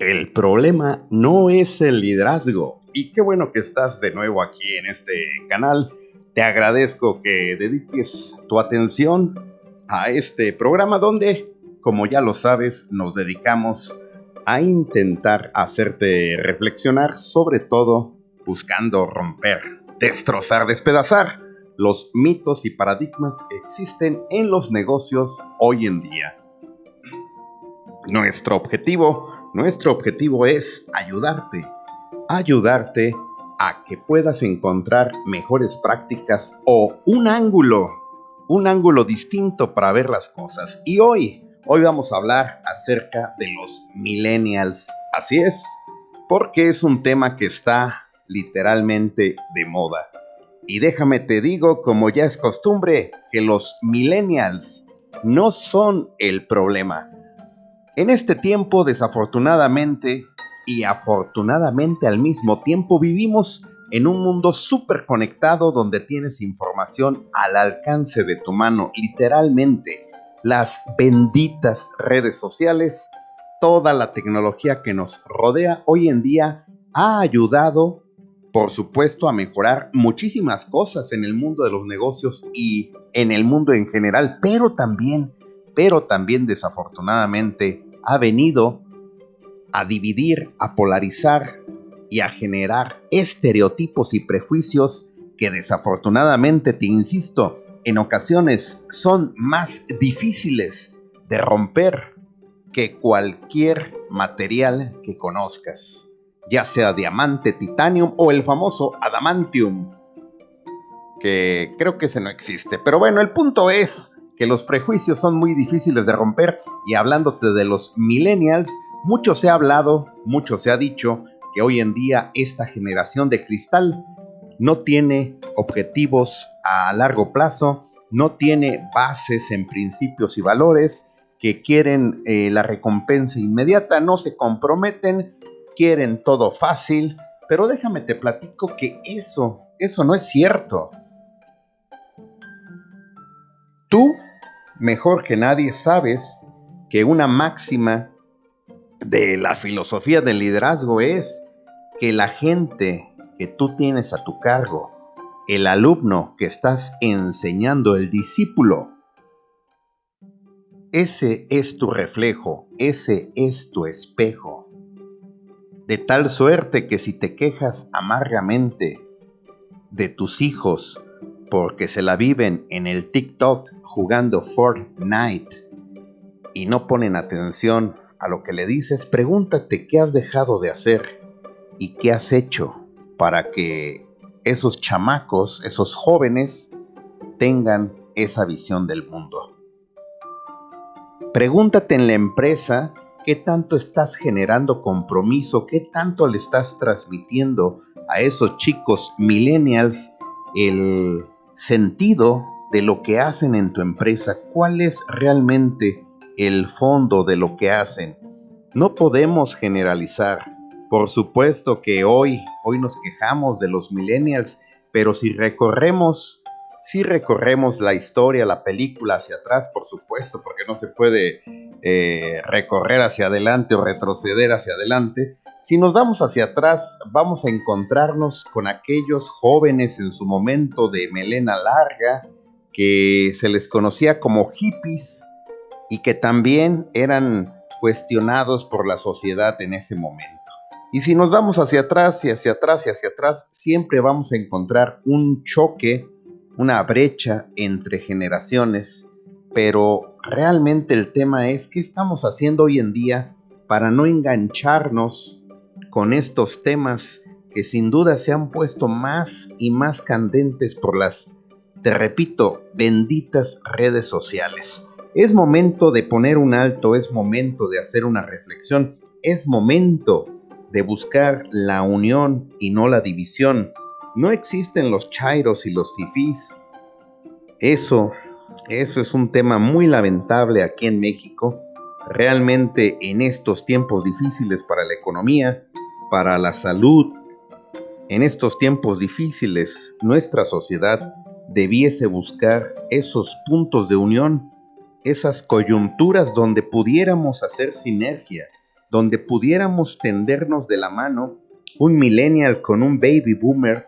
El problema no es el liderazgo. Y qué bueno que estás de nuevo aquí en este canal. Te agradezco que dediques tu atención a este programa donde, como ya lo sabes, nos dedicamos a intentar hacerte reflexionar, sobre todo buscando romper, destrozar, despedazar los mitos y paradigmas que existen en los negocios hoy en día. Nuestro objetivo, nuestro objetivo es ayudarte, ayudarte a que puedas encontrar mejores prácticas o un ángulo, un ángulo distinto para ver las cosas. Y hoy, hoy vamos a hablar acerca de los millennials. Así es, porque es un tema que está literalmente de moda. Y déjame te digo, como ya es costumbre, que los millennials no son el problema. En este tiempo, desafortunadamente y afortunadamente al mismo tiempo, vivimos en un mundo súper conectado donde tienes información al alcance de tu mano, literalmente. Las benditas redes sociales, toda la tecnología que nos rodea hoy en día ha ayudado, por supuesto, a mejorar muchísimas cosas en el mundo de los negocios y en el mundo en general, pero también pero también desafortunadamente ha venido a dividir, a polarizar y a generar estereotipos y prejuicios que desafortunadamente, te insisto, en ocasiones son más difíciles de romper que cualquier material que conozcas, ya sea diamante, titanium o el famoso adamantium, que creo que ese no existe. Pero bueno, el punto es que los prejuicios son muy difíciles de romper y hablándote de los millennials, mucho se ha hablado, mucho se ha dicho que hoy en día esta generación de cristal no tiene objetivos a largo plazo, no tiene bases en principios y valores, que quieren eh, la recompensa inmediata, no se comprometen, quieren todo fácil, pero déjame te platico que eso, eso no es cierto. Mejor que nadie sabes que una máxima de la filosofía del liderazgo es que la gente que tú tienes a tu cargo, el alumno que estás enseñando, el discípulo, ese es tu reflejo, ese es tu espejo. De tal suerte que si te quejas amargamente de tus hijos porque se la viven en el TikTok jugando Fortnite y no ponen atención a lo que le dices, pregúntate qué has dejado de hacer y qué has hecho para que esos chamacos, esos jóvenes, tengan esa visión del mundo. Pregúntate en la empresa qué tanto estás generando compromiso, qué tanto le estás transmitiendo a esos chicos millennials el sentido de lo que hacen en tu empresa, cuál es realmente el fondo de lo que hacen. No podemos generalizar. Por supuesto que hoy, hoy nos quejamos de los millennials, pero si recorremos, si recorremos la historia, la película hacia atrás, por supuesto, porque no se puede eh, recorrer hacia adelante o retroceder hacia adelante, si nos vamos hacia atrás, vamos a encontrarnos con aquellos jóvenes en su momento de melena larga, que se les conocía como hippies y que también eran cuestionados por la sociedad en ese momento. Y si nos vamos hacia atrás y hacia atrás y hacia atrás, siempre vamos a encontrar un choque, una brecha entre generaciones, pero realmente el tema es qué estamos haciendo hoy en día para no engancharnos con estos temas que sin duda se han puesto más y más candentes por las te repito, benditas redes sociales. Es momento de poner un alto, es momento de hacer una reflexión, es momento de buscar la unión y no la división. No existen los chairos y los fifís. Eso, eso es un tema muy lamentable aquí en México. Realmente en estos tiempos difíciles para la economía, para la salud, en estos tiempos difíciles, nuestra sociedad debiese buscar esos puntos de unión, esas coyunturas donde pudiéramos hacer sinergia, donde pudiéramos tendernos de la mano un millennial con un baby boomer,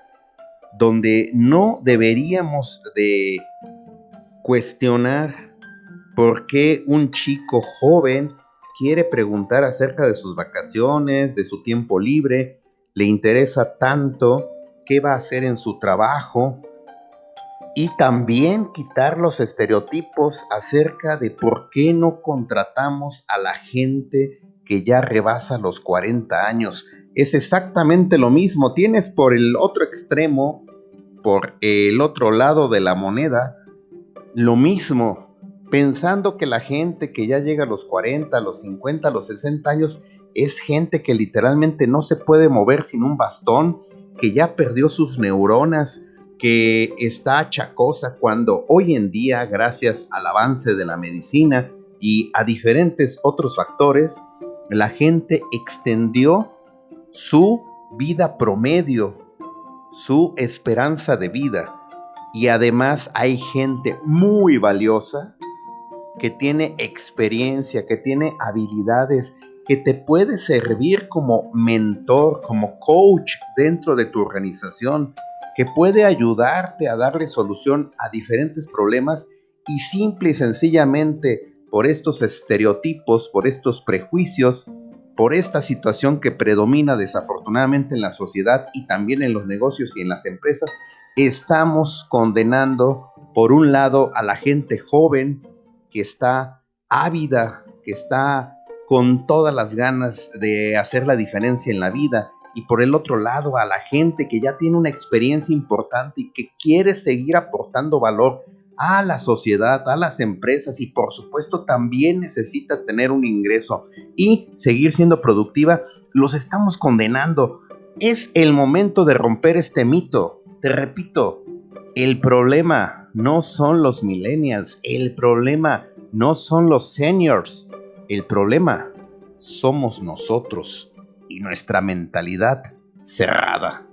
donde no deberíamos de cuestionar por qué un chico joven quiere preguntar acerca de sus vacaciones, de su tiempo libre, le interesa tanto qué va a hacer en su trabajo y también quitar los estereotipos acerca de por qué no contratamos a la gente que ya rebasa los 40 años. Es exactamente lo mismo. Tienes por el otro extremo, por el otro lado de la moneda, lo mismo, pensando que la gente que ya llega a los 40, a los 50, a los 60 años es gente que literalmente no se puede mover sin un bastón, que ya perdió sus neuronas, que está achacosa cuando hoy en día, gracias al avance de la medicina y a diferentes otros factores, la gente extendió su vida promedio, su esperanza de vida. Y además hay gente muy valiosa que tiene experiencia, que tiene habilidades, que te puede servir como mentor, como coach dentro de tu organización, que puede ayudarte a darle solución a diferentes problemas y simple y sencillamente por estos estereotipos, por estos prejuicios, por esta situación que predomina desafortunadamente en la sociedad y también en los negocios y en las empresas, estamos condenando por un lado a la gente joven que está ávida, que está con todas las ganas de hacer la diferencia en la vida y por el otro lado a la gente que ya tiene una experiencia importante y que quiere seguir aportando valor a la sociedad, a las empresas y por supuesto también necesita tener un ingreso y seguir siendo productiva, los estamos condenando. Es el momento de romper este mito. Te repito, el problema no son los millennials, el problema no son los seniors, el problema somos nosotros y nuestra mentalidad cerrada.